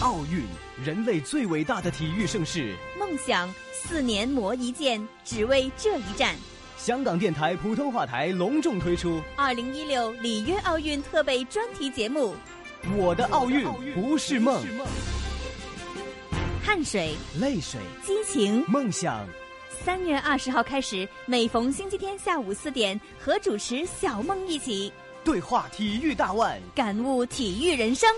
奥运，人类最伟大的体育盛事。梦想四年磨一剑，只为这一战。香港电台普通话台隆重推出二零一六里约奥运特备专题节目《我的奥运不是梦》，汗水、泪水、激情、梦想。三月二十号开始，每逢星期天下午四点，和主持小梦一起对话体育大腕，感悟体育人生。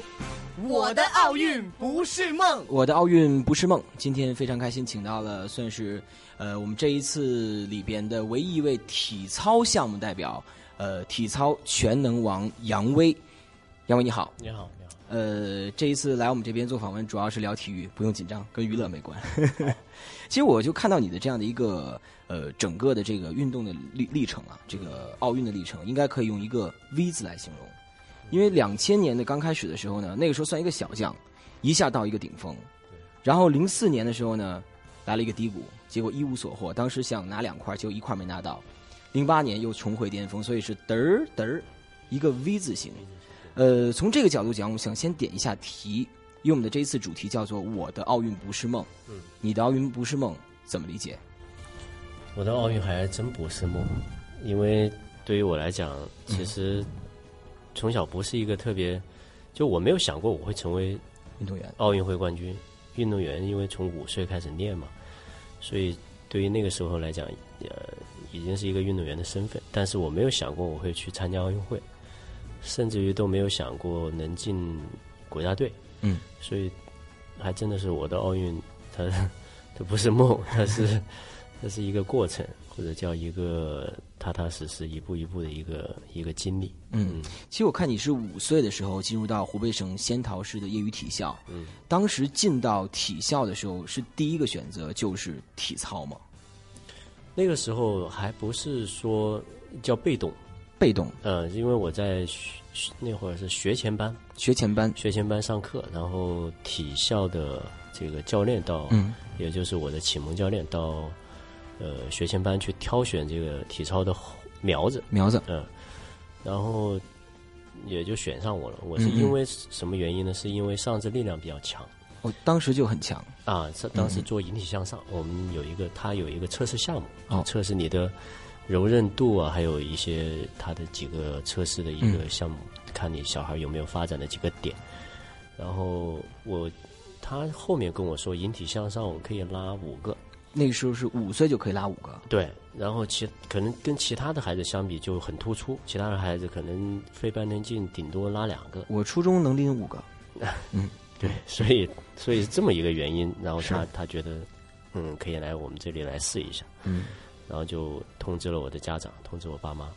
我的奥运不是梦，我的奥运不是梦。今天非常开心，请到了算是呃我们这一次里边的唯一一位体操项目代表，呃，体操全能王杨威。杨威你好，你好，你好。呃，这一次来我们这边做访问，主要是聊体育，不用紧张，跟娱乐没关。其实我就看到你的这样的一个呃整个的这个运动的历历程啊，这个奥运的历程，应该可以用一个 V 字来形容。因为两千年的刚开始的时候呢，那个时候算一个小将，一下到一个顶峰。然后零四年的时候呢，来了一个低谷，结果一无所获。当时想拿两块，就一块没拿到。零八年又重回巅峰，所以是嘚儿嘚儿，一个 V 字形。呃，从这个角度讲，我想先点一下题，因为我们的这一次主题叫做“我的奥运不是梦”。嗯，你的奥运不是梦，怎么理解？我的奥运还真不是梦，因为对于我来讲，其实从小不是一个特别，就我没有想过我会成为运动员、奥运会冠军、运动员，因为从五岁开始练嘛，所以对于那个时候来讲，呃，已经是一个运动员的身份，但是我没有想过我会去参加奥运会。甚至于都没有想过能进国家队，嗯，所以还真的是我的奥运，它 它不是梦，它是它是一个过程，或者叫一个踏踏实实一步一步的一个一个经历。嗯，其实我看你是五岁的时候进入到湖北省仙桃市的业余体校，嗯，当时进到体校的时候是第一个选择就是体操吗？那个时候还不是说叫被动。被动，呃，因为我在那会儿是学前班，学前班，学前班上课，然后体校的这个教练到，嗯，也就是我的启蒙教练到，呃，学前班去挑选这个体操的苗子，苗子，嗯，然后也就选上我了。我是因为什么原因呢？是因为上肢力量比较强，我当时就很强啊。当时做引体向上，我们有一个，他有一个测试项目，测试你的。柔韧度啊，还有一些他的几个测试的一个项目，看你小孩有没有发展的几个点。然后我他后面跟我说，引体向上我可以拉五个。那个时候是五岁就可以拉五个。对，然后其可能跟其他的孩子相比就很突出，其他的孩子可能非半田径顶多拉两个。我初中能拎五个。嗯，对，所以所以这么一个原因，然后他他觉得嗯可以来我们这里来试一下。嗯。然后就通知了我的家长，通知我爸妈，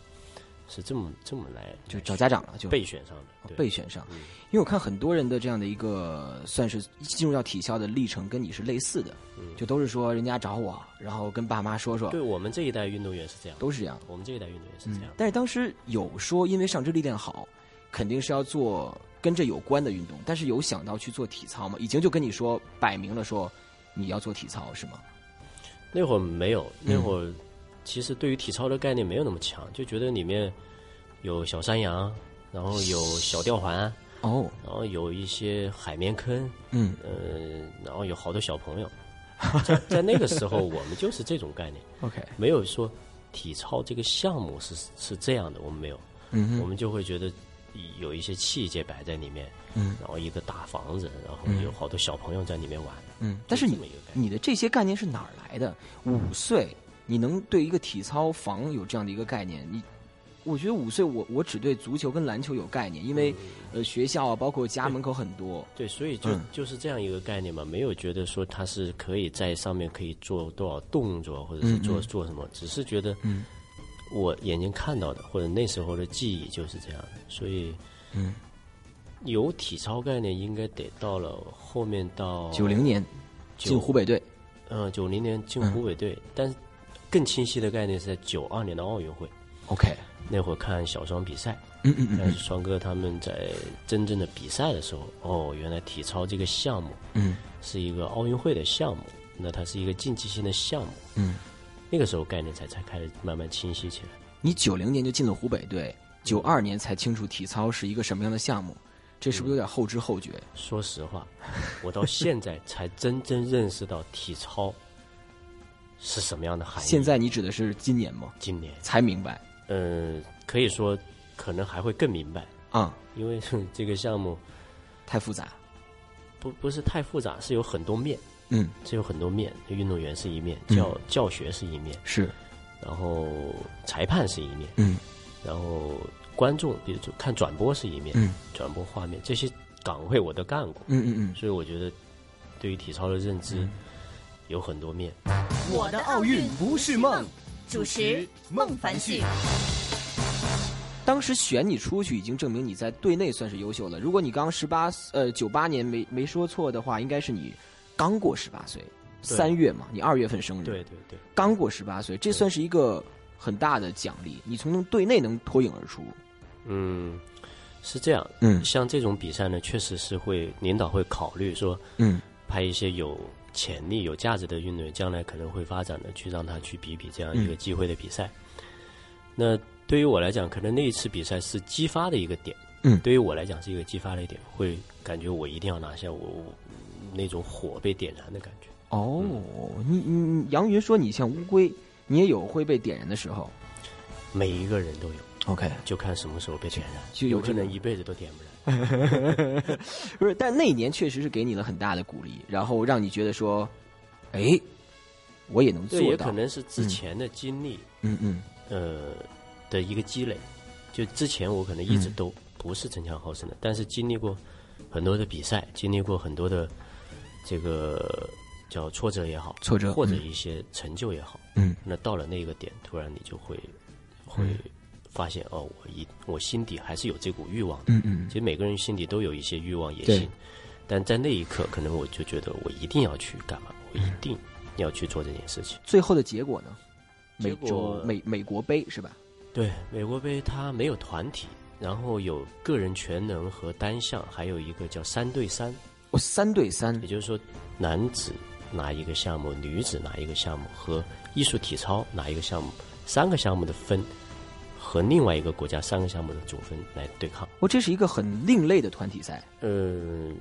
是这么这么来，就找家长了，就备选上的，备选上。因为我看很多人的这样的一个算是进入到体校的历程，跟你是类似的，就都是说人家找我，然后跟爸妈说说。对我们这一代运动员是这样，都是这样。我们这一代运动员是这样。但是当时有说，因为上肢力量好，肯定是要做跟这有关的运动，但是有想到去做体操吗？已经就跟你说摆明了说你要做体操是吗？那会儿没有，那会儿其实对于体操的概念没有那么强，就觉得里面有小山羊，然后有小吊环哦，然后有一些海绵坑，嗯。呃，然后有好多小朋友，在在那个时候我们就是这种概念，OK，没有说体操这个项目是是这样的，我们没有，嗯，我们就会觉得有一些器械摆在里面，嗯，然后一个大房子，然后有好多小朋友在里面玩，嗯，但是你你的这些概念是哪儿来的？五岁。你能对一个体操房有这样的一个概念？你，我觉得五岁我我只对足球跟篮球有概念，因为呃学校啊，包括家门口很多。对，所以就就是这样一个概念嘛，没有觉得说他是可以在上面可以做多少动作，或者是做做什么，只是觉得嗯，我眼睛看到的或者那时候的记忆就是这样的，所以，嗯，有体操概念应该得到了后面到九零年进湖北队，嗯，九零年进湖北队，但。更清晰的概念是在九二年的奥运会，OK，那会儿看小双比赛，嗯嗯嗯，但是双哥他们在真正的比赛的时候，哦，原来体操这个项目，嗯，是一个奥运会的项目，那它是一个竞技性的项目，嗯，那个时候概念才才开始慢慢清晰起来。你九零年就进了湖北队，九二年才清楚体操是一个什么样的项目，这是不是有点后知后觉？说实话，我到现在才真正认识到体操是什么样的含义。现在你指的是今年吗？今年。才明白。嗯，可以说可能还会更明白。啊，因为 这个项目太复杂，不不是太复杂，是有很多面。嗯，是有很多面，运动员是一面，教教学是一面，是，然后裁判是一面，嗯，然后观众，比如看转播是一面，嗯，转播画面这些岗位我都干过，嗯嗯嗯，所以我觉得对于体操的认知有很多面。我的奥运不是梦，主持孟凡旭。当时选你出去，已经证明你在队内算是优秀了。如果你刚十八，呃，九八年没没说错的话，应该是你。刚过十八岁，三月嘛，你二月份生日，对对对，刚过十八岁，这算是一个很大的奖励。你从队内能脱颖而出，嗯，是这样，嗯，像这种比赛呢，确实是会领导会考虑说，嗯，派一些有潜力、有价值的运动员，将来可能会发展的，去让他去比比这样一个机会的比赛。那对于我来讲，可能那一次比赛是激发的一个点，嗯，对于我来讲是一个激发的一点，会感觉我一定要拿下我。那种火被点燃的感觉。哦，你你杨云说你像乌龟，你也有会被点燃的时候。每一个人都有。OK，就看什么时候被点燃，就有可能一辈子都点不燃。不是，但那一年确实是给你了很大的鼓励，然后让你觉得说，哎，我也能做到。也可能是之前的经历，嗯嗯，呃的一个积累。就之前我可能一直都不是争强好胜的，但是经历过很多的比赛，经历过很多的。这个叫挫折也好，挫折或者一些成就也好，嗯，那到了那个点，突然你就会会发现，哦，我一我心底还是有这股欲望的，嗯嗯。其实每个人心底都有一些欲望野心，但在那一刻，可能我就觉得我一定要去干嘛，我一定要去做这件事情。最后的结果呢？美国美美国杯是吧？对，美国杯它没有团体，然后有个人全能和单项，还有一个叫三对三。哦，三对三，也就是说，男子拿一个项目，女子拿一个项目，和艺术体操拿一个项目，三个项目的分和另外一个国家三个项目的总分来对抗。哦，这是一个很另类的团体赛。嗯，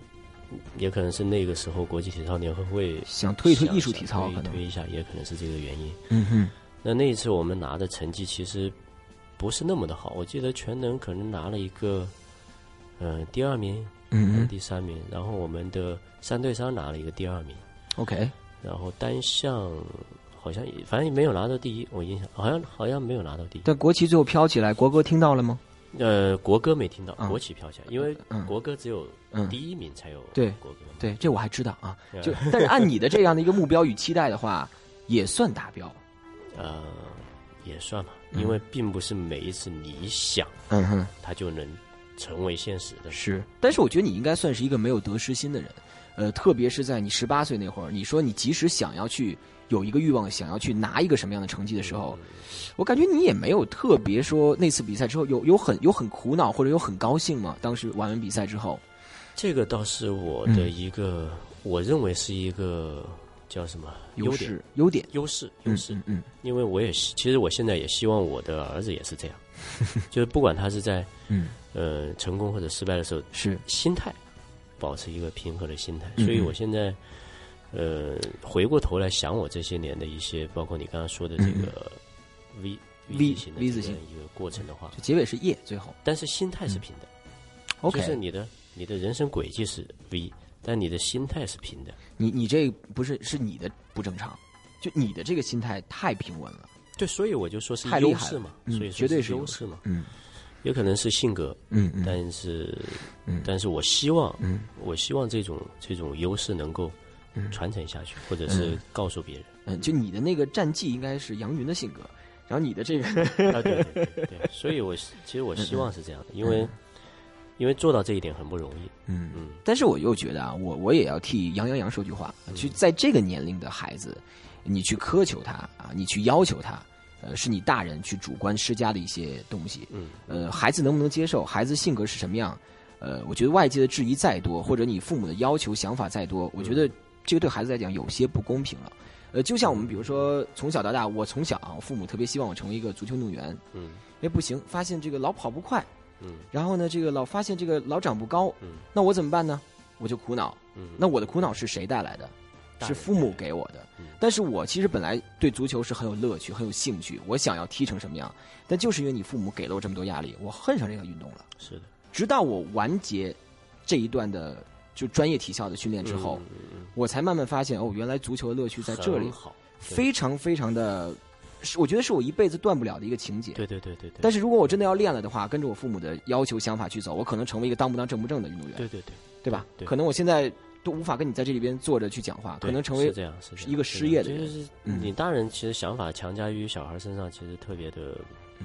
也可能是那个时候国际体操联合会想推一推艺术体操，可能推一下，也可能是这个原因。嗯哼。那那一次我们拿的成绩其实不是那么的好，我记得全能可能拿了一个嗯第二名。嗯，第三名，然后我们的三对三拿了一个第二名，OK，然后单项好像也反正没有拿到第一，我印象好像好像没有拿到第一。但国旗最后飘起来，国歌听到了吗？呃，国歌没听到，国旗飘起来，因为国歌只有嗯第一名才有对国歌，对，这我还知道啊。就但是按你的这样的一个目标与期待的话，也算达标。呃，也算吧，因为并不是每一次你想，嗯哼，他就能。成为现实的是，但是我觉得你应该算是一个没有得失心的人，呃，特别是在你十八岁那会儿，你说你即使想要去有一个欲望，想要去拿一个什么样的成绩的时候，我感觉你也没有特别说那次比赛之后有有很有很苦恼或者有很高兴吗？当时玩完比赛之后，这个倒是我的一个，我认为是一个叫什么优势优点优势优势，嗯，因为我也其实我现在也希望我的儿子也是这样，就是不管他是在嗯。呃，成功或者失败的时候，是。心态保持一个平和的心态。所以我现在，呃，回过头来想我这些年的一些，包括你刚刚说的这个 V V 型的 V 字形一个过程的话，就结尾是叶，最后，但是心态是平的。OK，就是你的你的人生轨迹是 V，但你的心态是平的。你你这不是是你的不正常，就你的这个心态太平稳了。对，所以我就说是优势嘛，所以绝对是优势嘛，嗯。也可能是性格，嗯，但是，嗯，但是我希望，嗯，我希望这种这种优势能够传承下去，或者是告诉别人。嗯，就你的那个战绩应该是杨云的性格，然后你的这个，啊，对对对对，所以我其实我希望是这样的，因为因为做到这一点很不容易。嗯嗯，但是我又觉得啊，我我也要替杨洋洋说句话，去在这个年龄的孩子，你去苛求他啊，你去要求他。呃，是你大人去主观施加的一些东西。嗯，呃，孩子能不能接受？孩子性格是什么样？呃，我觉得外界的质疑再多，或者你父母的要求、想法再多，我觉得这个对孩子来讲有些不公平了。呃，就像我们比如说从小到大，我从小啊，我父母特别希望我成为一个足球运动员。嗯，哎，不行，发现这个老跑不快，嗯然后呢，这个老发现这个老长不高，嗯那我怎么办呢？我就苦恼。嗯，那我的苦恼是谁带来的？是父母给我的嗯。但是我其实本来对足球是很有乐趣、很有兴趣，我想要踢成什么样。但就是因为你父母给了我这么多压力，我恨上这个运动了。是的直到我完结这一段的就专业体校的训练之后，我才慢慢发现哦，原来足球的乐趣在这里，好，非常非常的，是我觉得是我一辈子断不了的一个情节。对对对对对，但是如果我真的要练了的话，跟着我父母的要求想法去走，我可能成为一个当不当正不正的运动员，对对对，对吧？对。可能我现在都无法跟你在这里边坐着去讲话，可能成为是这样是一个失业的人。就是嗯。你大人其实想法强加于小孩身上，其实特别的，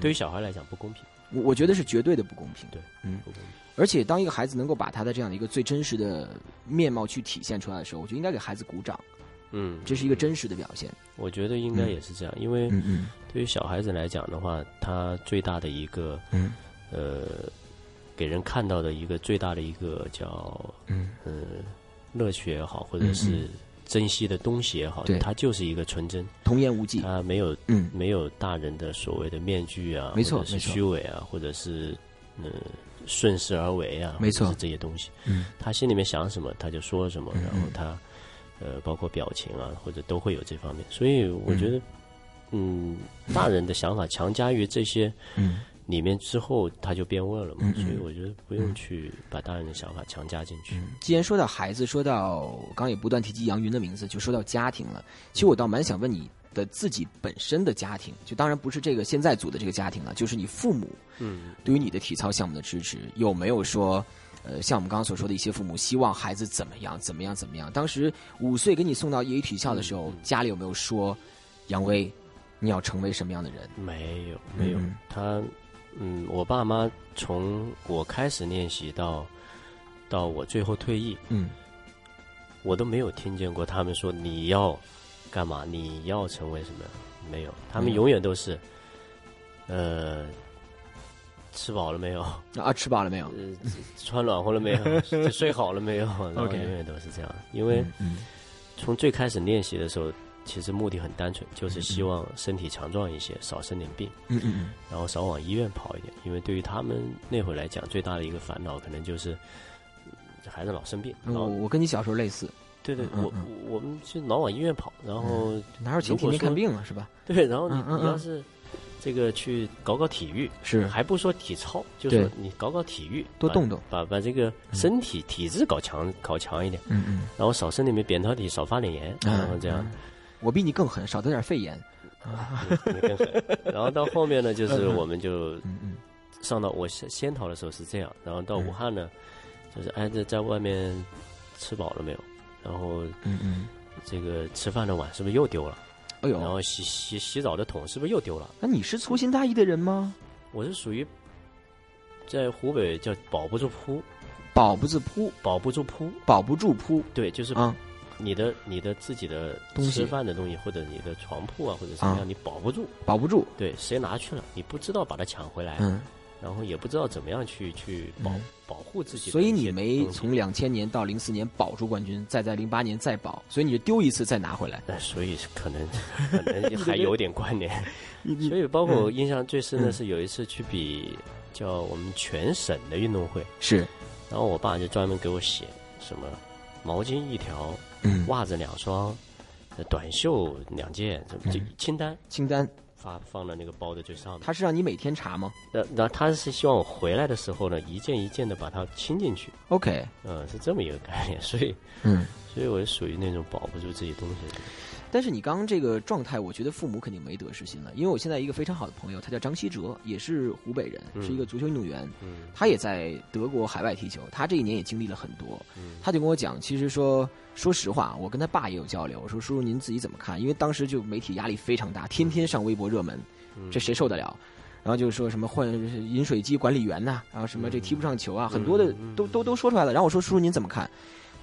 对于小孩来讲不公平，我我觉得是绝对的不公平。对，嗯，不公平。而且当一个孩子能够把他的这样的一个最真实的面貌去体现出来的时候，我觉得应该给孩子鼓掌，嗯，这是一个真实的表现。我觉得应该也是这样，因为嗯嗯。对于小孩子来讲的话，他最大的一个嗯。呃，给人看到的一个最大的一个叫嗯。呃乐趣也好，或者是珍惜的东西也好，对。它就是一个纯真，童言无忌。他没有嗯。没有大人的所谓的面具啊，没错是没错。虚伪啊，或者是呃顺势而为啊，没错。这些东西，嗯。他心里面想什么他就说什么，嗯然后他呃包括表情啊，或者都会有这方面，所以我觉得嗯大人的想法强加于这些嗯。里面之后，他就变味了嘛，嗯嗯所以我觉得不用去把大人的想法强加进去。既然说到孩子，说到刚刚也不断提及杨云的名字，就说到家庭了。其实我倒蛮想问你的自己本身的家庭，就当然不是这个现在组的这个家庭了，就是你父母嗯。对于你的体操项目的支持，有没有说，呃，像我们刚刚所说的一些父母希望孩子怎么样怎么样怎么样？当时五岁给你送到业余体校的时候，嗯。家里有没有说，杨威，你要成为什么样的人？没有没有，嗯。他嗯，我爸妈从我开始练习到到我最后退役，嗯。我都没有听见过他们说你要干嘛，你要成为什么，没有，他们永远都是，呃，吃饱了没有？啊，吃饱了没有？呃，穿暖和了没有？睡好了没有？然后 OK 永远都是这样，因为嗯从最开始练习的时候，其实目的很单纯，就是希望身体强壮一些，少生点病。嗯嗯嗯然后少往医院跑一点，因为对于他们那会儿来讲，最大的一个烦恼可能就是嗯孩子老生病。我我跟你小时候类似，对对，我嗯嗯我们就老往医院跑，然后哪有钱天天看病啊，是吧？对，然后你你要是这个去搞搞体育，是还不说体操，就是说你搞搞体育，多动动把把这个身体体质搞强搞强一点，嗯嗯，然后少生点扁桃体，少发点炎，然后这样嗯。我比你更狠，少得点肺炎。你更狠然后到后面呢，就是我们就上到我先先逃的时候是这样，然后到武汉呢，就是哎在在外面吃饱了没有？然后嗯嗯，这个吃饭的碗是不是又丢了？哎呦，然后洗洗洗澡的桶是不是又丢了？那你是粗心大意的人吗？我是属于在湖北叫保不住铺，保不住铺，保不住铺，保不住铺对，就是啊！你的你的自己的吃饭的东西，或者你的床铺啊，或者什么啊样，你保不住。保不住。对，谁拿去了，你不知道把它抢回来，嗯，然后也不知道怎么样去去保、嗯保护自己所以你没从两千年到零四年保住冠军，再在零八年再保，所以你就丢一次再拿回来。那，所以可能可能还 有点关联。所以包括我印象最深的嗯。是有一次去比叫我们全省的运动会，是。然后我爸就专门给我写什么毛巾一条，嗯。袜子两双，呃短袖两件，这清单。清单，发放到那个包的最上面。他是让你每天查吗呃，然后他是希望我回来的时候呢，一件一件的把它清进去，？OK，嗯、是这么一个概念。所以，嗯。所以我是属于那种保不住自己东西。但是你刚刚这个状态，我觉得父母肯定没得失心了，因为我现在一个非常好的朋友，他叫张希哲，也是湖北人，嗯是一个足球运动员，嗯他也在德国海外踢球，他这一年也经历了很多，嗯他就跟我讲，其实说说实话，我跟他爸也有交流，我说叔叔您自己怎么看？因为当时就媒体压力非常大，天天上微博热门，嗯这谁受得了？然后就说什么换饮水机管理员呐、然后什么这踢不上球啊，很多的嗯都都都说出来了。然后我说叔叔您怎么看？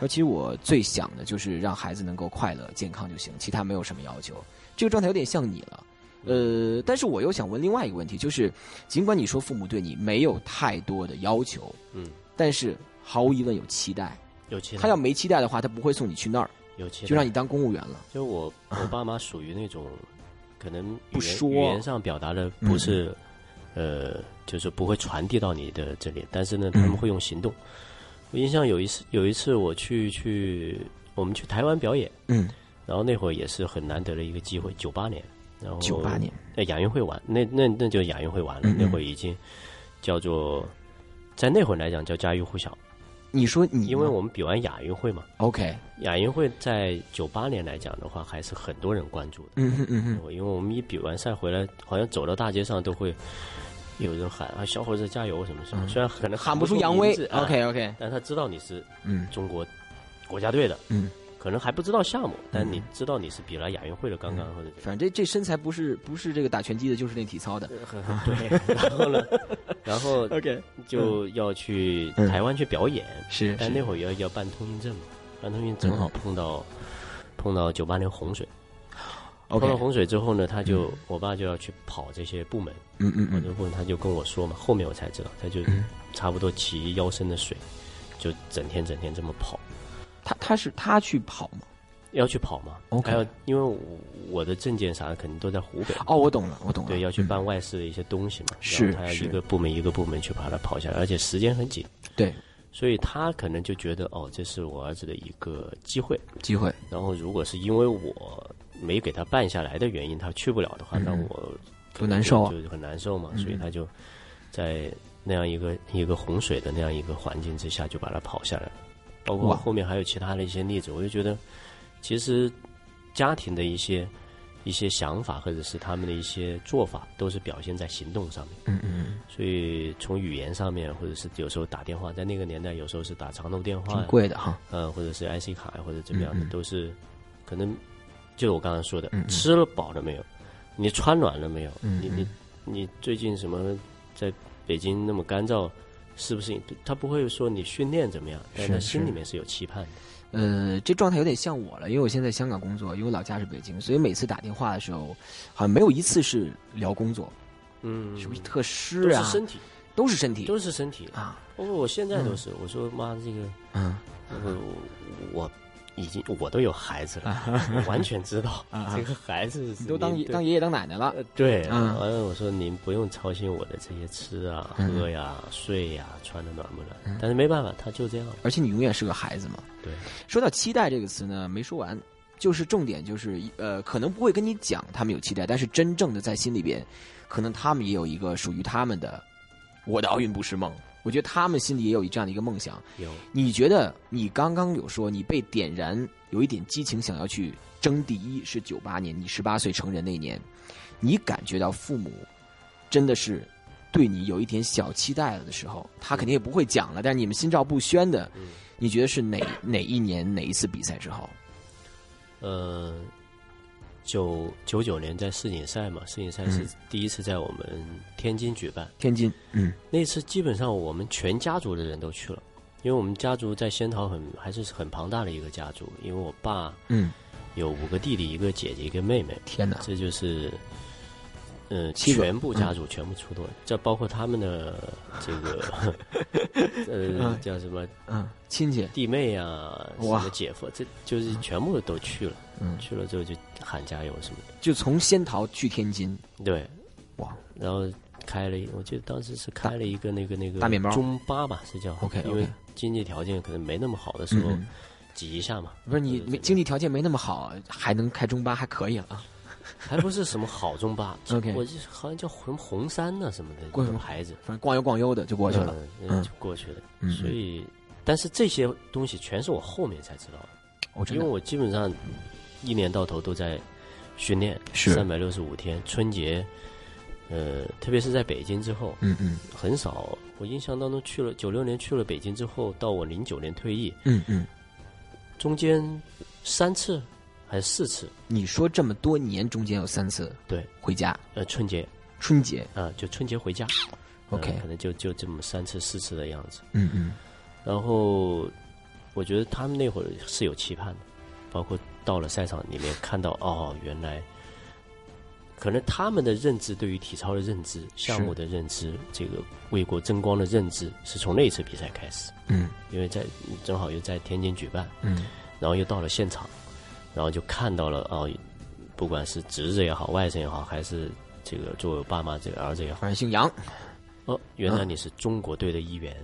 他说其实我最想的就是让孩子能够快乐健康就行，其他没有什么要求。这个状态有点像你了。呃，但是我又想问另外一个问题，就是尽管你说父母对你没有太多的要求，嗯，但是毫无疑问有期待。有期待，他要没期待的话，他不会送你去那儿，有期待，就让你当公务员了。就我我爸妈属于那种可能不说语言上表达的不是呃，就是不会传递到你的这里，但是呢，他们会用行动。我印象有一次，有一次我去去我们去台湾表演，嗯，然后那会儿也是很难得的一个机会，九八年，然后九八年，在亚运会完，那那那就亚运会完了，嗯嗯。那会儿已经叫做在那会儿来讲叫家喻户晓，你说你因为我们比完亚运会嘛，OK，亚运会在九八年来讲的话，还是很多人关注的。嗯哼嗯哼，因为我们一比完赛回来，好像走到大街上都会有人喊啊“小伙子加油”什么什么，虽然可能嗯喊不不出扬威。名字啊，OK OK，但他知道你是嗯。中国国家队的，嗯，可能还不知道项目，但你知道你是比了亚运会的刚刚或者反正这这身材不是不是这个打拳击的，就是练体操的。对，然后呢，然后，OK，就要去嗯台湾去表演，是是。但那会儿要要办通行证嘛，办通行证正好碰到碰到九八年洪水。碰到 OK，洪水之后呢，他就、我爸就要去跑这些部门，嗯嗯嗯。跑这个部门他就跟我说嘛，后面我才知道，他就嗯。差不多骑腰深的水，就整天整天这么跑，他他是他去跑吗？要去跑嘛。OK 还有因为我我的证件啥的肯定都在湖北，哦，我懂了，我懂了，对，要去嗯。办外事的一些东西嘛，是他要一个部门一个部门去把它跑下来，而且时间很紧，对。所以他可能就觉得哦，这是我儿子的一个机会，机会，然后如果是因为我没给他办下来的原因，他去不了的话，那我多嗯难受啊。就就很难受嘛，嗯所以他就在那样一个一个洪水的那样一个环境之下，就把他跑下来了。包括后面还有其他的一些例子，我就觉得其实家庭的一些一些想法或者是他们的一些做法，都是表现在行动上面。嗯嗯所以从语言上面，或者是有时候打电话，在那个年代，有时候是打长途电嗯，话挺，贵的哈，嗯，或者是 IC 卡或者怎么样的，嗯嗯。都是可能就是我刚刚说的，吃了饱了没有？你穿暖了没有？嗯你你你最近什么在北京那么干燥，是不是？他不会说你训练怎么样，但是他心里面是有期盼的。呃，这状态有点像我了，因为我现在在香港工作，因为我老家是北京，所以每次打电话的时候，好像没有一次是聊工作，嗯，是不是特湿啊？都是身体，都是身体都是身体。啊，包括我现在都是，我说妈，这个嗯我我已经我都有孩子了，我完全知道啊这个孩子是都当爷当爷爷当奶奶了，呃对，嗯完了我说您不用操心我的这些吃啊、嗯喝呀、睡呀、穿的暖不暖，但是没办法，他就这样。而且你永远是个孩子嘛。对，说到期待这个词呢，没说完，就是重点就是呃，可能不会跟你讲他们有期待，但是真正的在心里边，可能他们也有一个属于他们的我的奥运不是梦。我觉得他们心里也有这样的一个梦想。有你觉得你刚刚有说你被点燃有一点激情，想要去争第一，是九八年你十八岁成人那一年，你感觉到父母真的是对你有一点小期待了的时候，他肯定也不会讲了，但是你们心照不宣的，嗯你觉得是哪哪一年哪一次比赛之后？呃，九九九年在世锦赛嘛，世锦赛是嗯。第一次在我们天津举办，天津，嗯。那次基本上我们全家族的人都去了，因为我们家族在仙桃很还是很庞大的一个家族，因为我爸嗯，有五个弟弟，一个姐姐，一个妹妹，天哪，这就是，呃，七全部家族全部出动，这包括他们的这个，呃，叫什么嗯，亲戚，弟妹啊，什哇么姐夫，这就是全部都去了。嗯，去了之后就喊加油什么的，就从仙桃去天津，对，哇，然后开了一，我记得当时是开了一个那个那个大面包中巴吧，是叫 OK，OK 因为经济条件可能没那么好的时候嗯。嗯挤一下嘛，不是你没经济条件没那么好，还能开中巴，还可以了啊。还不是什么好中巴 OK 我记得好像叫什么红山呐、什么的过什个牌子，反正逛悠逛悠的就过去了。就过去了。嗯所以，但是这些东西全是我后面才知道的，因为我基本上一年到头都在训练，是三百六十五天，春节，呃，特别是在北京之后，嗯嗯很少。我印象当中去了九六年去了北京之后，到我零九年退役，嗯嗯，中间三次还是四次，你说这么多年中间有三次对，回家，呃，春节春节啊、就春节回家 OK 呃可能就就这么三次四次的样子。嗯嗯。然后我觉得他们那会儿是有期盼的，包括到了赛场里面看到哦，原来可能他们的认知对于体操的认知、项目的认知、这个为国争光的认知，是从那次比赛开始，嗯。因为在正好又在天津举办，嗯。然后又到了现场，然后就看到了哦，不管是侄子也好，外甥也好，还是这个作为我爸妈这个儿子也好，反正姓杨，哦，原来你是中国队的一员，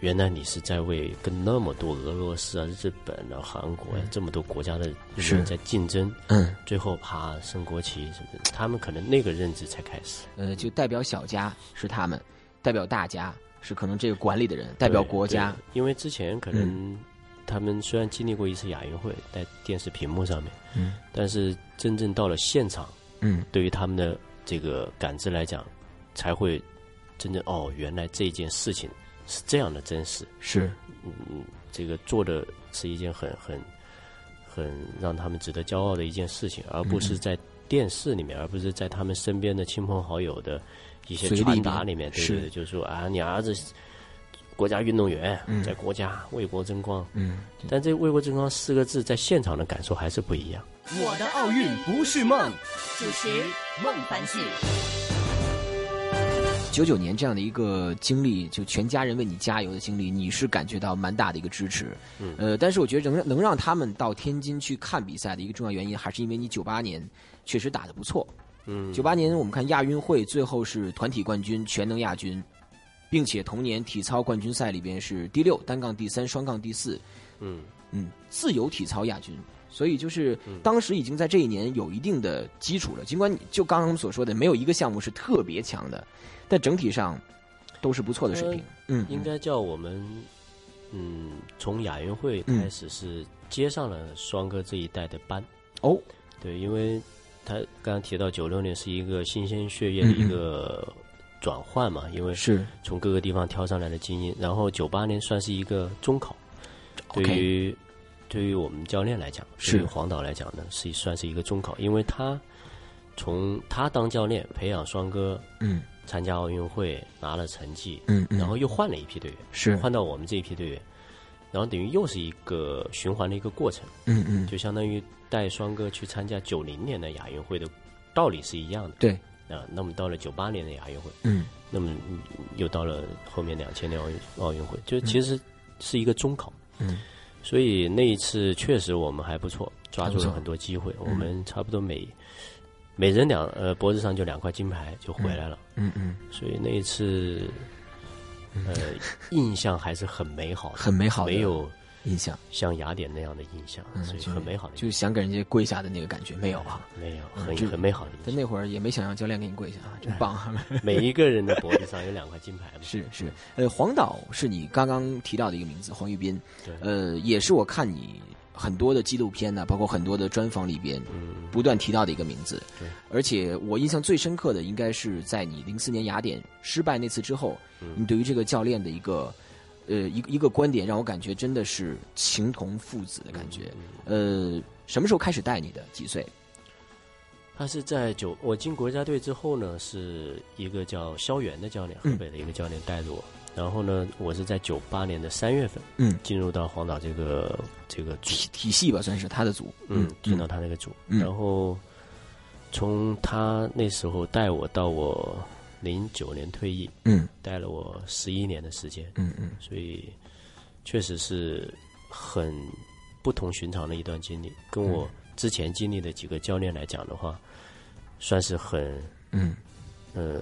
原来你是在为跟那么多俄罗斯啊、日本啊、韩国呀、这么多国家的人在竞争，嗯，最后爬升国旗什么的，他们可能那个认知才开始。呃，就代表小家是他们，代表大家是可能这个管理的人，代表国家，因为之前可能他们虽然经历过一次亚运会，在电视屏幕上面，嗯，但是真正到了现场，嗯。对于他们的这个感知来讲，才会真正哦，原来这件事情是这样的真实。是，嗯，这个做的是一件很很很让他们值得骄傲的一件事情，而不是在电视里面，而不是在他们身边的亲朋好友的一些传达面里面，对是对对，就是说啊，你儿子国家运动员，嗯在国家为国争光，嗯，但这“为国争光”四个字在现场的感受还是不一样。我的奥运不是梦。主持孟凡旭。九九年这样的一个经历，就全家人为你加油的经历，你是感觉到蛮大的一个支持。嗯呃，但是我觉得能能让他们到天津去看比赛的一个重要原因，还是因为你九八年确实打得不错。嗯，九八年我们看亚运会最后是团体冠军、全能亚军，并且同年体操冠军赛里边是第六，单杠第三，双杠第四，嗯嗯，自由体操亚军。所以就是当时已经在这一年有一定的基础了，尽管你就刚刚我们所说的没有一个项目是特别强的，但整体上都是不错的水平。嗯，应该叫我们，嗯，从亚运会开始是接上了双哥这一代的班。哦，对，因为他刚刚提到九六年是一个新鲜血液的一个转换嘛，因为是。从各个地方挑上来的精英，然后九八年算是一个中考，对于对于我们教练来讲，是。对于黄导来讲呢，是算是一个中考，因为他从他当教练培养双哥，嗯。参加奥运会拿了成绩，嗯嗯，然后又换了一批队员，是。换到我们这一批队员，然后等于又是一个循环的一个过程，嗯嗯。就相当于带双哥去参加九零年的亚运会的道理是一样的。对，啊，那么到了九八年的亚运会，嗯那么嗯又到了后面两千年奥运奥运会，就其实是一个中考。嗯，所以那一次确实我们还不错，抓住了很多机会。我们差不多每每人两呃脖子上就两块金牌就回来了。嗯嗯，所以那一次，呃，印象还是很美好的，很美好的没有印象，像雅典那样的印象，所以就很美好的就想给人家跪下的那个感觉没有啊？没有很就很美好的印象。但那会儿也没想让教练给你跪下啊，真棒啊！每一个人的脖子上有两块金牌嘛，是是，呃，黄导是你刚刚提到的一个名字，黄玉斌，对呃，也是我看你很多的纪录片呢，包括很多的专访里边嗯，不断提到的一个名字。对，而且我印象最深刻的应该是在你零四年雅典失败那次之后，嗯你对于这个教练的一个。呃，一个一个观点让我感觉真的是情同父子的感觉。嗯呃，什么时候开始带你的？几岁？他是在九，我进国家队之后呢，是一个叫肖元的教练，河嗯北的一个教练带着我。然后呢，我是在九八年的三月份嗯，进入到黄岛这个这个，体体系吧，算是他的组。嗯，进到他那个组。嗯然后从他那时候带我到我零九年退役，嗯。带了我十一年的时间，嗯嗯。所以确实是很不同寻常的一段经历。跟我之前经历的几个教练来讲的话，算是很嗯。呃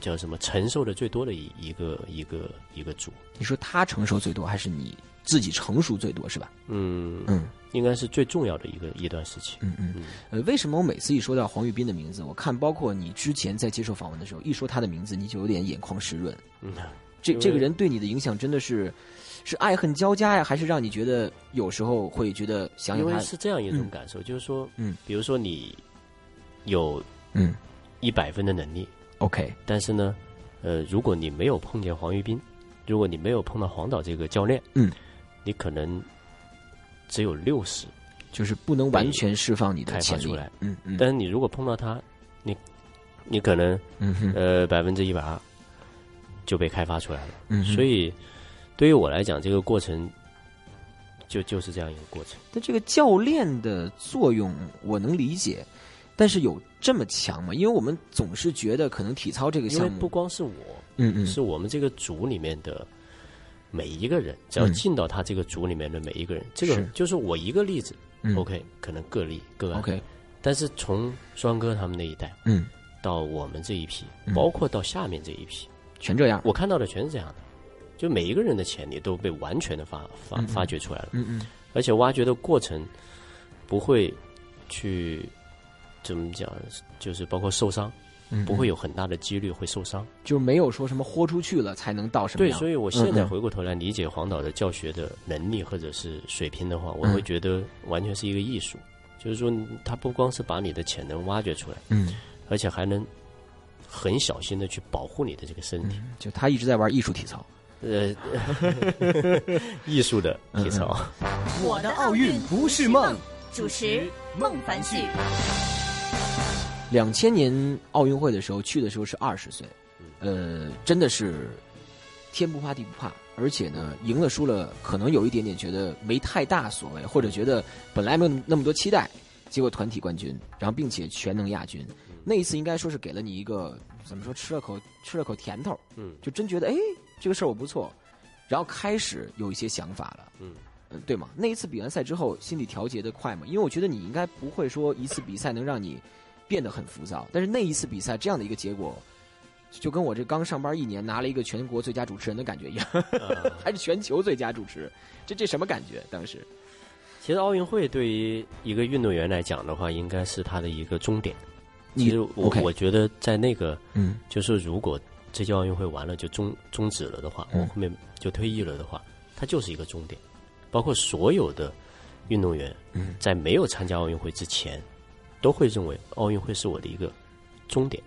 叫什么承受的最多的一一个一个一个组。你说他承受最多，还是你自己成熟最多，是吧？嗯，嗯应该是最重要的一个一段时期。嗯嗯。呃，为什么我每次一说到黄玉斌的名字，我看包括你之前在接受访问的时候，一说他的名字，你就有点眼眶湿润。嗯，这这个人对你的影响真的是是爱恨交加呀，还是让你觉得有时候会觉得想因想他？为是这样一种嗯感受，就是说，嗯，比如说你有嗯一百分的能力，，OK，但是呢，呃，如果你没有碰见黄玉斌，如果你没有碰到黄导这个教练，嗯，你可能只有六十，就是不能完全释放你的开发潜力出来。嗯嗯，但是你如果碰到他，你你可能嗯哼呃百分之一百二就被开发出来了。嗯，所以对于我来讲，这个过程就就是这样一个过程。但这个教练的作用我能理解，但是有这么强吗？因为我们总是觉得可能体操这个因为项目，不光是我，嗯嗯，是我们这个组里面的每一个人，只要嗯。进到他这个组里面的每一个人，这个就是我一个例子。嗯。OK，可能个例个案。OK，但是从双哥他们那一代，嗯。到我们这一批，嗯。包括到下面这一批，全这样。我看到的全是这样的，就每一个人的潜力都被完全的发发发掘出来了，嗯嗯。而且挖掘的过程不会去怎么讲，就是包括受伤，嗯，不会有很大的几率会受伤。就是没有说什么豁出去了才能到什么对，所以我现在回过头来理解黄导的教学的能力或者是水平的话，我嗯会觉得完全是一个艺术。就是说，他不光是把你的潜能挖掘出来，嗯而且还能很小心的去保护你的这个身体。嗯，就他一直在玩艺术体操。呃，艺术的体操。我的奥运不是梦。主持孟凡旭。两千年奥运会的时候去的时候是二十岁，呃，真的是天不怕地不怕，而且呢，赢了输了，可能有一点点觉得没太大所谓，或者觉得本来没有那么多期待，结果团体冠军，然后并且全能亚军，那一次应该说是给了你一个怎么说，吃了口吃了口甜头，嗯就真觉得哎，这个事儿我不错，然后开始有一些想法了，嗯。嗯，对吗？那一次比完赛之后，心理调节的快吗？因为我觉得你应该不会说一次比赛能让你变得很浮躁，但是那一次比赛这样的一个结果，就跟我这刚上班一年拿了一个全国最佳主持人的感觉一样，呃 还是全球最佳主持，这这什么感觉？当时，其实奥运会对于一个运动员来讲的话，应该是他的一个终点。其实我我觉得在那个嗯。就是如果这届奥运会完了就终终止了的话，嗯。我后面就退役了的话，它就是一个终点。包括所有的运动员，嗯。在没有参加奥运会之前，都会认为奥运会是我的一个终点。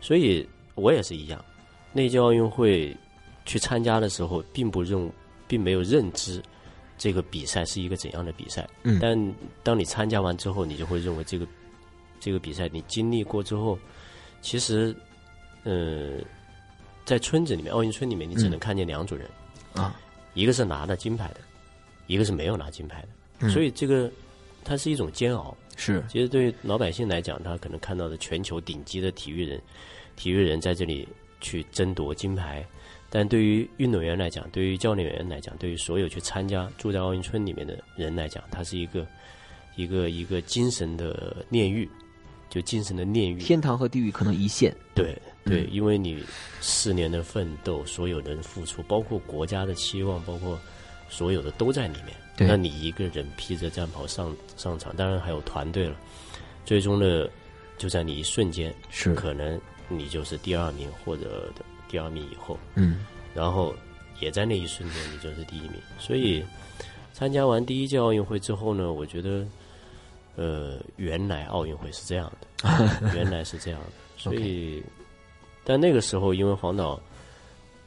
所以我也是一样，那届奥运会去参加的时候，并不认，并没有认知这个比赛是一个怎样的比赛。嗯但当你参加完之后，你就会认为这个这个比赛你经历过之后，其实，呃，在村子里面，奥运村里面，你只能看见两种人，啊，一个是拿了金牌的，一个是没有拿金牌的。嗯所以这个它是一种煎熬。是其实对于老百姓来讲，他可能看到的全球顶级的体育人，体育人在这里去争夺金牌，但对于运动员来讲，对于教练员来讲，对于所有去参加住在奥运村里面的人来讲，它是一个一个一个精神的炼狱，就精神的炼狱。天堂和地狱可能一线，对对，嗯因为你四年的奋斗，所有的付出，包括国家的期望，包括所有的都在里面。对那你一个人披着战袍上上场，当然还有团队了。最终的，就在你一瞬间，是可能你就是第二名或者的第二名以后，嗯然后也在那一瞬间你就是第一名。所以参加完第一届奥运会之后呢，我觉得，呃，原来奥运会是这样的，原来是这样的。所以，但那个时候因为黄导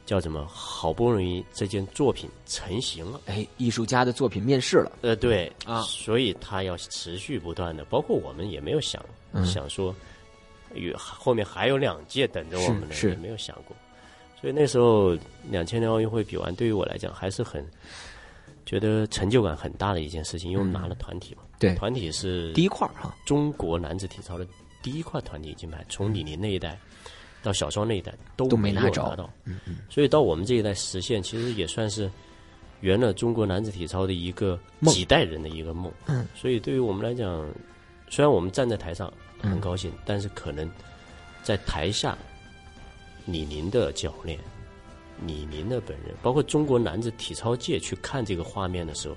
叫什么，好不容易这件作品成型了。哎，艺术家的作品面世了，呃，对啊。所以他要持续不断的，包括我们也没有想、嗯。想说，有后面还有两届等着我们呢，也没有想过。所以那时候两千年奥运会比完，对于我来讲还是很觉得成就感很大的一件事情，因为我们拿了团体嘛，嗯对。团体是第一块儿哈，中国男子体操的第一块团体金牌，从李宁那一代到小双那一代都都没拿有着到。所以到我们这一代实现，其实也算是圆了中国男子体操的一个几代人的一个梦。嗯，所以对于我们来讲，虽然我们站在台上很嗯高兴，但是可能在台下，李宁的教练、李宁的本人，包括中国男子体操界去看这个画面的时候，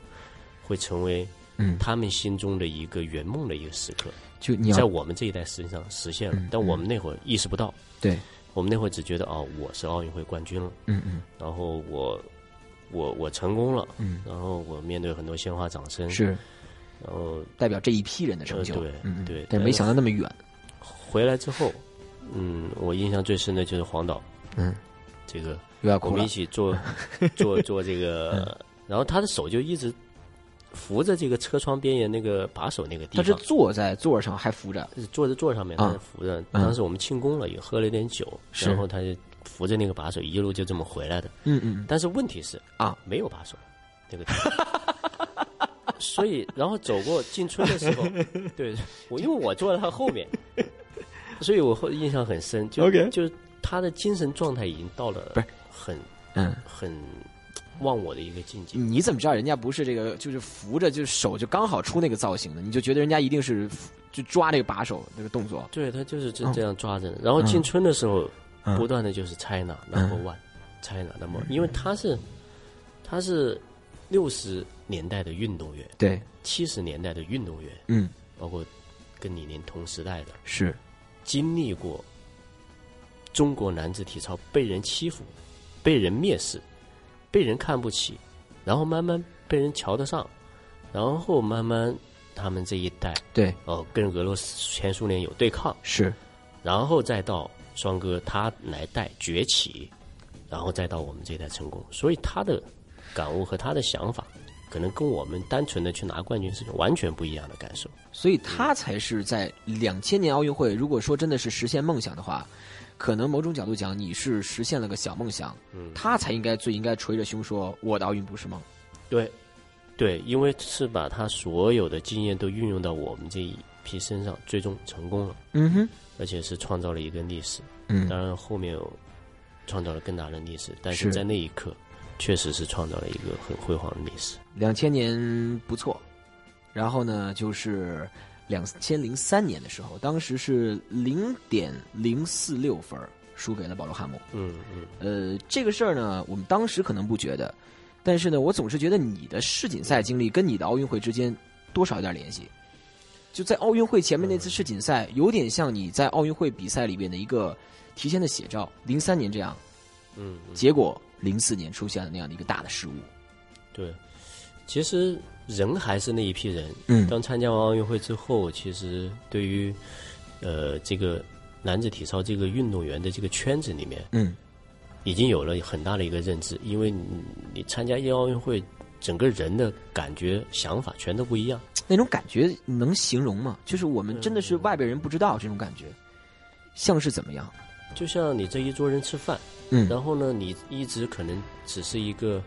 会成为嗯。他们心中的一个圆梦的一个时刻。就你在我们这一代实际上实现了，嗯但我们那会儿意识不到，对，我们那会儿只觉得哦，我是奥运会冠军了，嗯嗯。然后我我我成功了，嗯，然后我面对很多鲜花掌声，是。然后代表这一批人的成就，呃对对但没想到那么远，回来之后，嗯，我印象最深的就是黄导，嗯，这个我们一，起做做做这个，然后他的手就一直扶着这个车窗边沿那个把手那个地方。他是，坐在座上还扶着，是坐在座上面，啊。他是扶着。嗯。当时我们庆功了，也喝了点酒，然后他就扶着那个把手，一路就这么回来的。嗯嗯但是问题是啊，没有把手那个地方，所以然后走过进村的时候，对我因为我坐在他后面，所以我后印象很深。就就是他的精神状态已经到了不是。很嗯。很忘我的一个境界。你怎么知道人家不是这个，就是扶着，就是手就刚好出那个造型的？你就觉得人家一定是就抓这个把手那个动作？对他就是这这样抓着。然后进村的时候，不断的就是 China number one，China number，因为他是他是六十年代的运动员，对，七十年代的运动员，嗯，包括跟李宁同时代的，是经历过中国男子体操被人欺负、被人蔑视。被人看不起，然后慢慢被人瞧得上，然后慢慢他们这一代对。哦跟俄罗斯前苏联有对抗是，然后再到双哥他来带崛起，然后再到我们这一代成功，所以他的感悟和他的想法，可能跟我们单纯的去拿冠军是完全不一样的感受，所以他才是在两千年奥运会，如果说真的是实现梦想的话。可能某种角度讲，你是实现了个小梦想，嗯，他才应该最应该捶着胸说我的奥运不是梦。对，对，因为是把他所有的经验都运用到我们这一批身上，最终成功了。嗯哼，而且是创造了一个历史。嗯，当然后面创造了更大的历史，但是在那一刻，确实是创造了一个很辉煌的历史。两千年不错，然后呢就是。两千零三年的时候，当时是零点零四六分输给了保罗汉姆。嗯嗯。呃，这个事儿呢，我们当时可能不觉得，但是呢，我总是觉得你的世锦赛经历跟你的奥运会之间多少有点联系。就在奥运会前面那次世锦赛，有点像你在奥运会比赛里边的一个提前的写照。零三年这样，嗯，结果零四年出现了那样的一个大的失误。对，其实。人还是那一批人。嗯，当参加完奥运会之后，其实对于呃这个男子体操这个运动员的这个圈子里面，嗯，已经有了很大的一个认知。因为你你参加一奥运会，整个人的感觉、想法全都不一样。那种感觉能形容吗？就是我们真的是外边人不知道这种感觉，像是怎么样？就像你这一桌人吃饭，嗯，然后呢，你一直可能只是一个，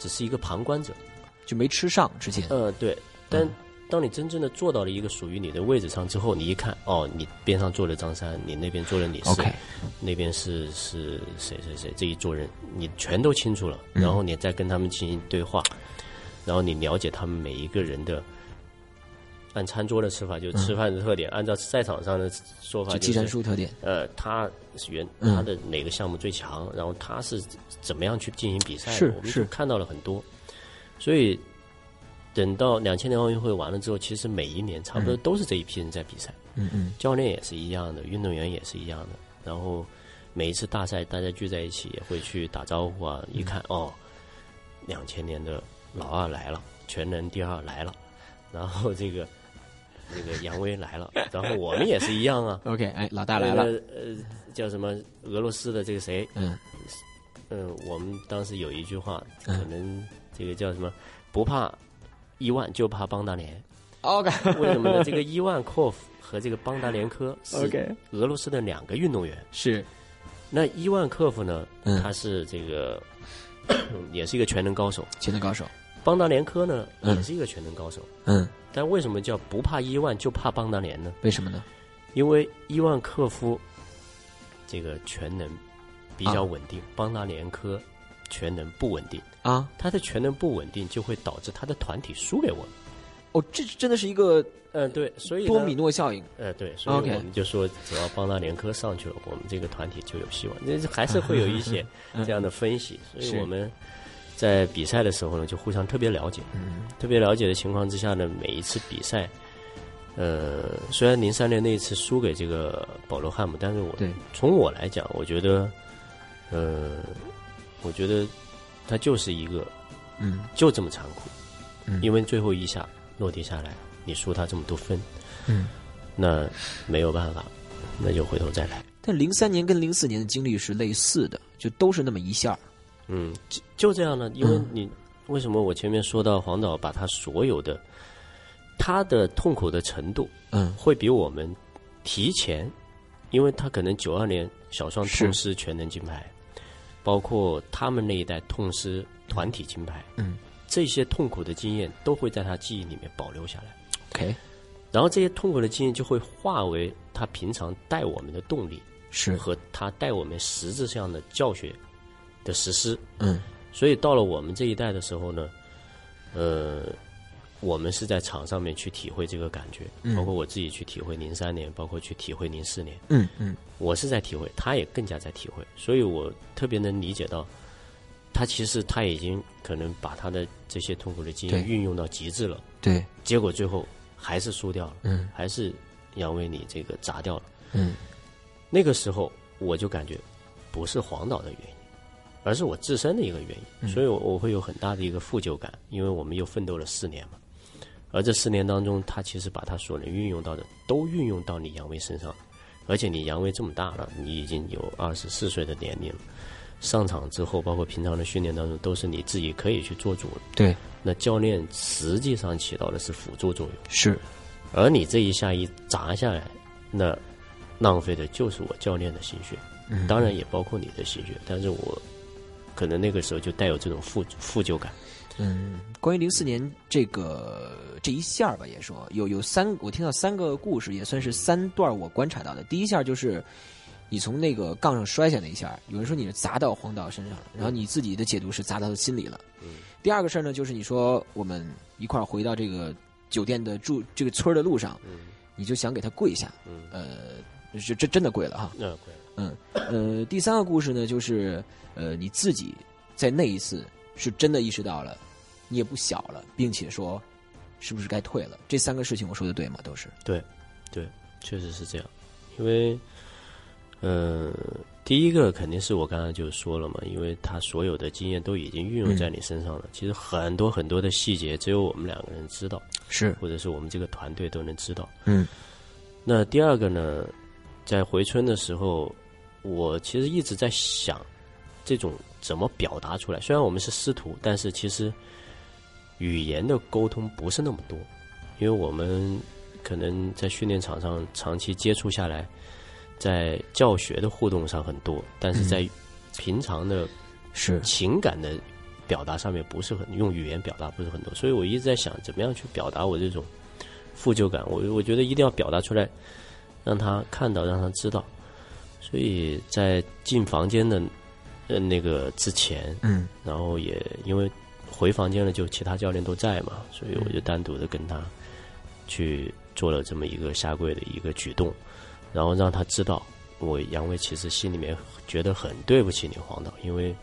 只是一个旁观者。就没吃上之前。呃，对，但当你真正的坐到了一个属于你的位置上之后，你一看，哦，你边上坐着张三，你那边坐了李四，那边是是谁谁谁，这一桌人你全都清楚了，然后你再跟他们进行对话，然后你了解他们每一个人的按餐桌的吃法，就吃饭的特点，按照赛场上的说法，就技战术特点。呃，他原他的哪个项目最强，然后他是怎么样去进行比赛的，我们是看到了很多。所以，等到两千年奥运会完了之后，其实每一年差不多都是这一批人在比赛。嗯嗯，教练也是一样的，运动员也是一样的。然后每一次大赛，大家聚在一起也会去打招呼啊。一看哦，两千年的老二来了，全能第二来了。然后这个那个杨威来了，然后我们也是一样啊。OK，哎，老大来了。呃，叫什么？俄罗斯的这个谁？嗯。嗯，我们当时有一句话，可能这个叫什么？不怕伊万，就怕邦达连。OK，为什么呢？这个伊万科夫和这个邦达连科是俄罗斯的两个运动员。是。那伊万科夫呢？他是这个 也是一个全能高手。全能高手。邦达连科呢，也是一个全能高手。嗯。但为什么叫不怕伊万，就怕邦达连呢？为什么呢？因为伊万科夫这个全能。比较稳定，邦达连科全能不稳定啊，他的全能不稳定就会导致他的团体输给我们。哦，这真的是一个嗯，对，所以多米诺效应。呃，对，所以我们就说，只要邦达连科上去了，我们这个团体就有希望。那还是会有一些 这样的分析，所以我们在比赛的时候呢，就互相特别了解。嗯，特别了解的情况之下呢，每一次比赛，呃，虽然零三年那一次输给这个保罗汉姆，但是我从我来讲，我觉得。呃，我觉得他就是一个，嗯，就这么残酷，嗯，因为最后一下落地下来，你输他这么多分，嗯，那没有办法，那就回头再来。但零三年跟零四年的经历是类似的，就都是那么一下嗯，就就这样呢。因为你为什么我前面说到黄导把他所有的他的痛苦的程度，嗯，会比我们提前，因为他可能九二年小双痛失全能金牌。包括他们那一代痛失团体金牌，嗯，这些痛苦的经验都会在他记忆里面保留下来。OK，然后这些痛苦的经验就会化为他平常带我们的动力，是和他带我们实质上的教学的实施。嗯，所以到了我们这一代的时候呢，呃，我们是在场上面去体会这个感觉，包括我自己去体会零三年，包括去体会零四年，嗯嗯，我是在体会，他也更加在体会，所以我特别能理解到，他其实他已经可能把他的这些痛苦的经验运用到极致了，对，结果最后还是输掉了，嗯。还是杨威你这个砸掉了。嗯。那个时候我就感觉不是黄导的原因，而是我自身的一个原因，所以我我会有很大的一个负疚感，因为我们又奋斗了四年嘛。而这四年当中，他其实把他所能运用到的都运用到你杨威身上，而且你杨威这么大了，你已经有二十四岁的年龄了，上场之后，包括平常的训练当中，都是你自己可以去做主的。对，那教练实际上起到的是辅助作用。是，而你这一下一砸下来，那浪费的就是我教练的心血，当然也包括你的心血。但是我可能那个时候就带有这种负负疚感。嗯，关于零四年这个这一下儿吧，也说有有三，我听到三个故事，也算是三段我观察到的。第一下就是你从那个杠上摔下那一下，有人说你是砸到黄导身上了，然后你自己的解读是砸到他心里了。嗯第二个事儿呢，就是你说我们一块儿回到这个酒店的住这个村儿的路上，嗯你就想给他跪下，嗯，呃，这这真的跪了哈。那对，嗯，呃，第三个故事呢，就是呃，你自己在那一次是真的意识到了，你也不小了，并且说是不是该退了？这三个事情我说的对吗？都是对，对，确实是这样。因为，呃，第一个肯定是我刚才就说了嘛，因为他所有的经验都已经运用在你身上了。其实很多很多的细节，只有我们两个人知道，是，或者是我们这个团队都能知道。嗯那第二个呢，在回村的时候，我其实一直在想，这种怎么表达出来。虽然我们是师徒，但是其实语言的沟通不是那么多，因为我们可能在训练场上长期接触下来，在教学的互动上很多，但是在平常的是，情感的表达上面不是很用语言表达不是很多，所以我一直在想怎么样去表达我这种负疚感。我我觉得一定要表达出来，让他看到，让他知道。所以在进房间的呃那个之前，嗯。然后也因为回房间了，就其他教练都在嘛，所以我就单独的跟他去做了这么一个下跪的一个举动，然后让他知道，我杨威其实心里面觉得很对不起你黄导，因为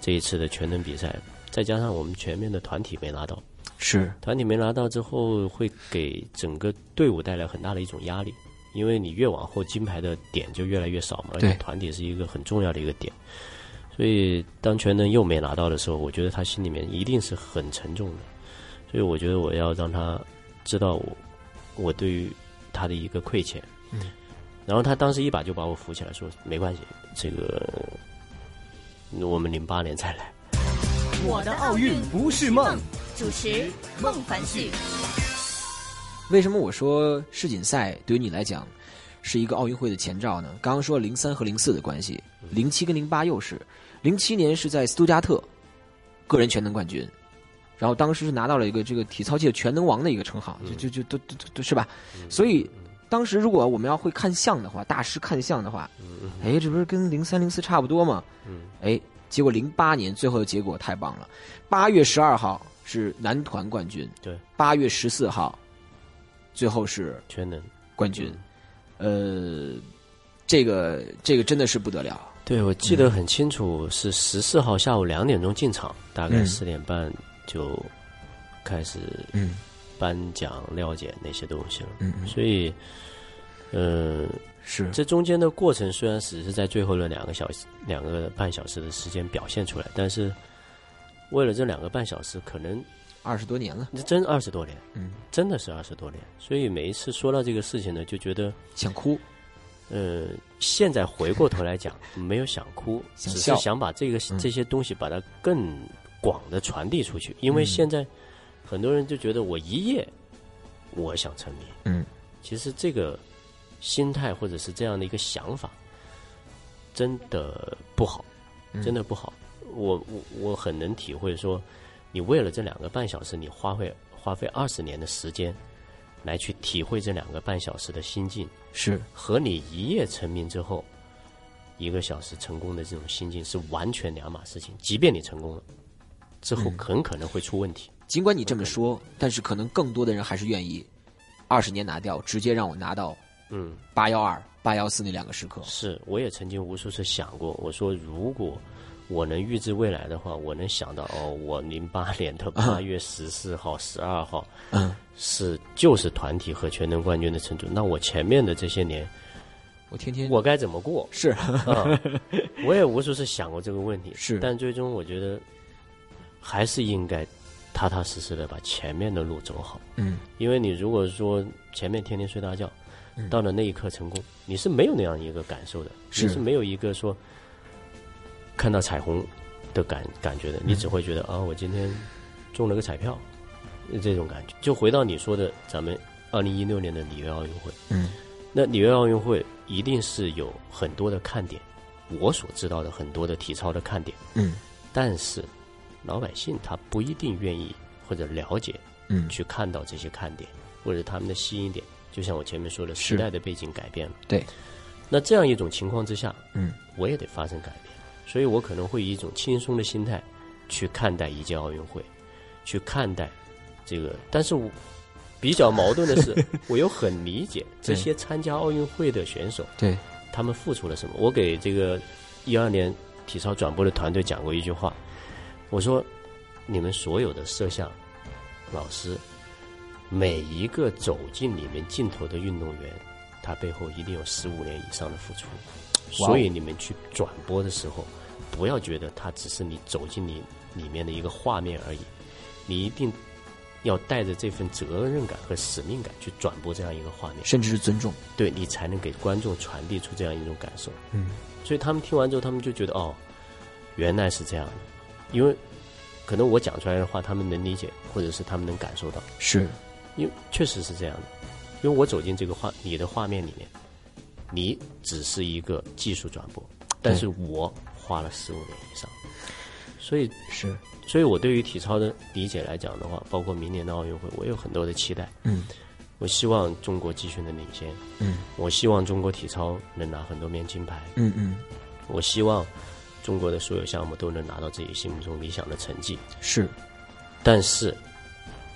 这一次的全能比赛，再加上我们全面的团体没拿到，是，团体没拿到之后，会给整个队伍带来很大的一种压力，因为你越往后金牌的点就越来越少嘛，而且对。团体是一个很重要的一个点，所以当全能又没拿到的时候，我觉得他心里面一定是很沉重的，所以我觉得我要让他知道我我对于他的一个亏欠，嗯，然后他当时一把就把我扶起来说没关系，这个我们零八年再来。我的奥运不是梦。主持孟凡旭。为什么我说世锦赛对于你来讲是一个奥运会的前兆呢？刚刚说零三和零四的关系，零七跟零八又是，零七年是在斯图加特个人全能冠军，然后当时是拿到了一个这个体操界全能王的一个称号，就就就都都都是吧？所以当时如果我们要会看相的话，大师看相的话，哎，这不是跟零三零四差不多吗？哎，结果零八年最后的结果太棒了，八月十二号是男团冠军，对，八月十四号，最后是全能。冠军，呃，这个这个真的是不得了，对，我记得很清楚，是十四号下午两点钟进场，大概嗯四点半就开始嗯颁奖、料检那些东西了。嗯嗯，所以，呃，是这中间的过程虽然只是在最后的两个小时、两个半小时的时间表现出来，但是为了这两个半小时，可能二十多年了，真二十多年，嗯，真的是二十多年。所以每一次说到这个事情呢，就觉得。想哭，呃，现在回过头来讲，没有想哭，只是想把这个、嗯。这些东西把它更广的传递出去。因为嗯。现在很多人就觉得我一夜我想成名，嗯，其实这个心态或者是这样的一个想法，真的不好，嗯。真的不好。我我我很能体会说，你为了这两个半小时，你花费花费二十年的时间来去体会这两个半小时的心境。是和你一夜成名之后一个小时成功的这种心境是完全两码事情。即便你成功了，之后很可能会出问题。尽管你这么说，但是可能更多的人还是愿意二十年拿掉，直接让我拿到嗯，八幺二、八幺四那两个时刻。是，我也曾经无数次想过，我说如果我能预知未来的话，我能想到哦，我零八年的八月十四号、十二号嗯，是就是团体和全能冠军的成就，那我前面的这些年我天天我该怎么过？是。啊，我也无数次想过这个问题，是。但最终我觉得还是应该踏踏实实的把前面的路走好。嗯。因为你如果说前面天天睡大觉，到了那一刻成功，你是没有那样一个感受的，是。你是没有一个说看到彩虹的感感觉的，你只会觉得啊，我今天中了个彩票，这种感觉。就回到你说的，咱们二零一六年的里约奥运会，嗯。那里约奥运会一定是有很多的看点，我所知道的很多的体操的看点，嗯。但是老百姓他不一定愿意或者了解嗯。去看到这些看点或者他们的吸引点。就像我前面说的，时代的背景改变了，对，那这样一种情况之下，嗯。我也得发生改变，所以我可能会以一种轻松的心态去看待一届奥运会，去看待这个。但是我比较矛盾的是，我又很理解这些参加奥运会的选手，对，他们付出了什么。我给这个一二年体操转播的团队讲过一句话，我说：你们所有的摄像老师，每一个走进你们镜头的运动员，他背后一定有十五年以上的付出。所以你们去转播的时候，不要觉得它只是你走进你里面的一个画面而已，你一定要带着这份责任感和使命感去转播这样一个画面。甚至是尊重。对你才能给观众传递出这样一种感受。嗯，所以他们听完之后，他们就觉得哦，原来是这样的，因为可能我讲出来的话，他们能理解，或者是他们能感受到，是因为确实是这样的。因为我走进这个画你的画面里面，你只是一个技术转播，但是我花了十五年以上，所以是，所以我对于体操的理解来讲的话，包括明年的奥运会，我有很多的期待。嗯。我希望中国继续能领先，嗯。我希望中国体操能拿很多面金牌，嗯嗯，我希望中国的所有项目都能拿到自己心目中理想的成绩。是。但是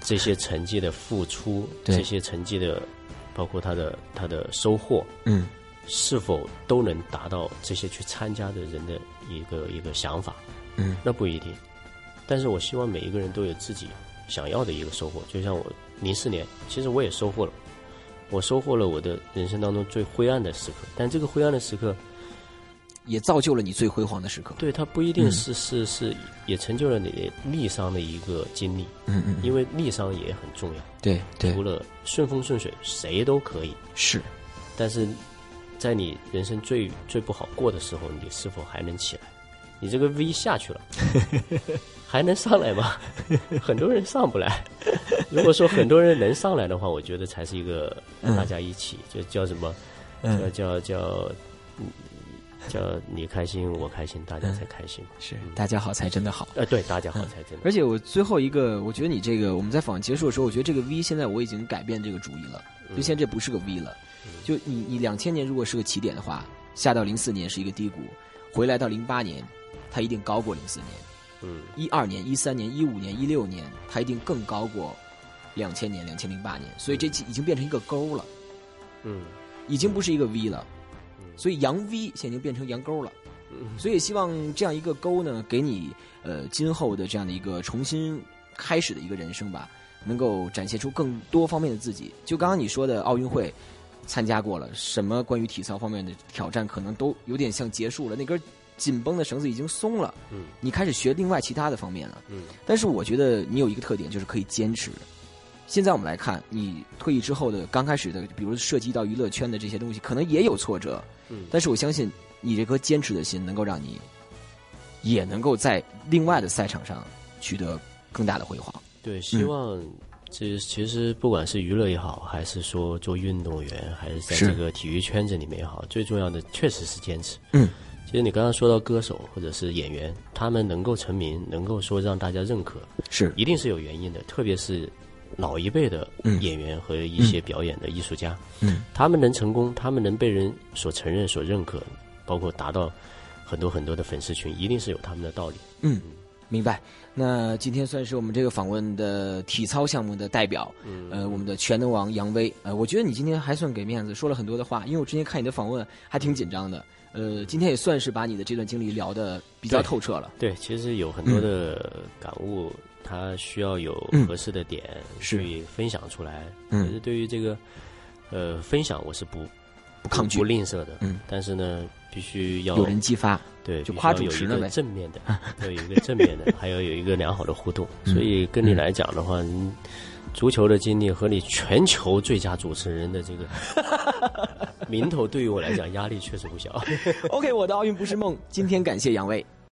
这些成绩的付出，对。这些成绩的包括他的他的收获，嗯是否都能达到这些去参加的人的一个一个想法？嗯那不一定。但是我希望每一个人都有自己想要的一个收获。就像我零四年，其实我也收获了，我收获了我的人生当中最灰暗的时刻。但这个灰暗的时刻，也造就了你最辉煌的时刻。对它不一定是、是是，也成就了你逆商的一个经历。嗯嗯，因为逆商也很重要。对对除了顺风顺水，谁都可以。是，但是在你人生最最不好过的时候，你是否还能起来？你这个 V 下去了，还能上来吗？很多人上不来。如果说很多人能上来的话，我觉得才是一个嗯大家一起，就叫什么？叫叫叫，嗯叫你开心我开心，大家才开心。是，大家好才真的好。呃，对，大家好才真的。而且我最后一个，我觉得你这个我们在访结束的时候，我觉得这个 V 现在我已经改变这个主意了，就现在这不是个 V 了。就你你两千年如果是个起点的话，下到零四年是一个低谷，回来到零八年，它一定高过零四年。嗯一二年、一三年、一五年、一六年，它一定更高过两千年、两千零八年，所以这已经变成一个沟了，嗯已经不是一个 V 了。所以阳 V 现在已经变成阳沟了。所以也希望这样一个沟呢，给你呃今后的这样的一个重新开始的一个人生吧，能够展现出更多方面的自己。就刚刚你说的奥运会参加过了，什么关于体操方面的挑战可能都有点像结束了，那根紧绷的绳子已经松了，嗯你开始学另外其他的方面了。嗯但是我觉得你有一个特点，就是可以坚持。现在我们来看，你退役之后的刚开始的，比如涉及到娱乐圈的这些东西，可能也有挫折，嗯但是我相信你这颗坚持的心，能够让你也能够在另外的赛场上取得更大的辉煌。对，希望这其实不管是娱乐也好，还是说做运动员，还是在这个体育圈子里面也好，最重要的确实是坚持。嗯，其实你刚刚说到歌手或者是演员，他们能够成名，能够说让大家认可，是。一定是有原因的。特别是老一辈的嗯。演员和一些表演的艺术家，嗯，他们能成功，他们能被人所承认、所认可，包括达到很多很多的粉丝群，一定是有他们的道理。嗯，明白。那今天算是我们这个访问的体操项目的代表，呃，我们的全能王杨威。呃，我觉得你今天还算给面子，说了很多的话，因为我之前看你的访问还挺紧张的。呃，今天也算是把你的这段经历聊得比较透彻了。对，其实有很多的感悟，它需要有合适的点去分享出来。嗯，可是对于这个呃分享，我是不不抗拒、不吝啬的。嗯，但是呢，必须要有人激发。对，就夸主持了呗。正面的，要有一个正面的，还要有一个良好的互动。所以跟你来讲的话，足球的经历和你全球最佳主持人的这个 名头，对于我来讲压力确实不小。OK，我的奥运不是梦。今天感谢杨威。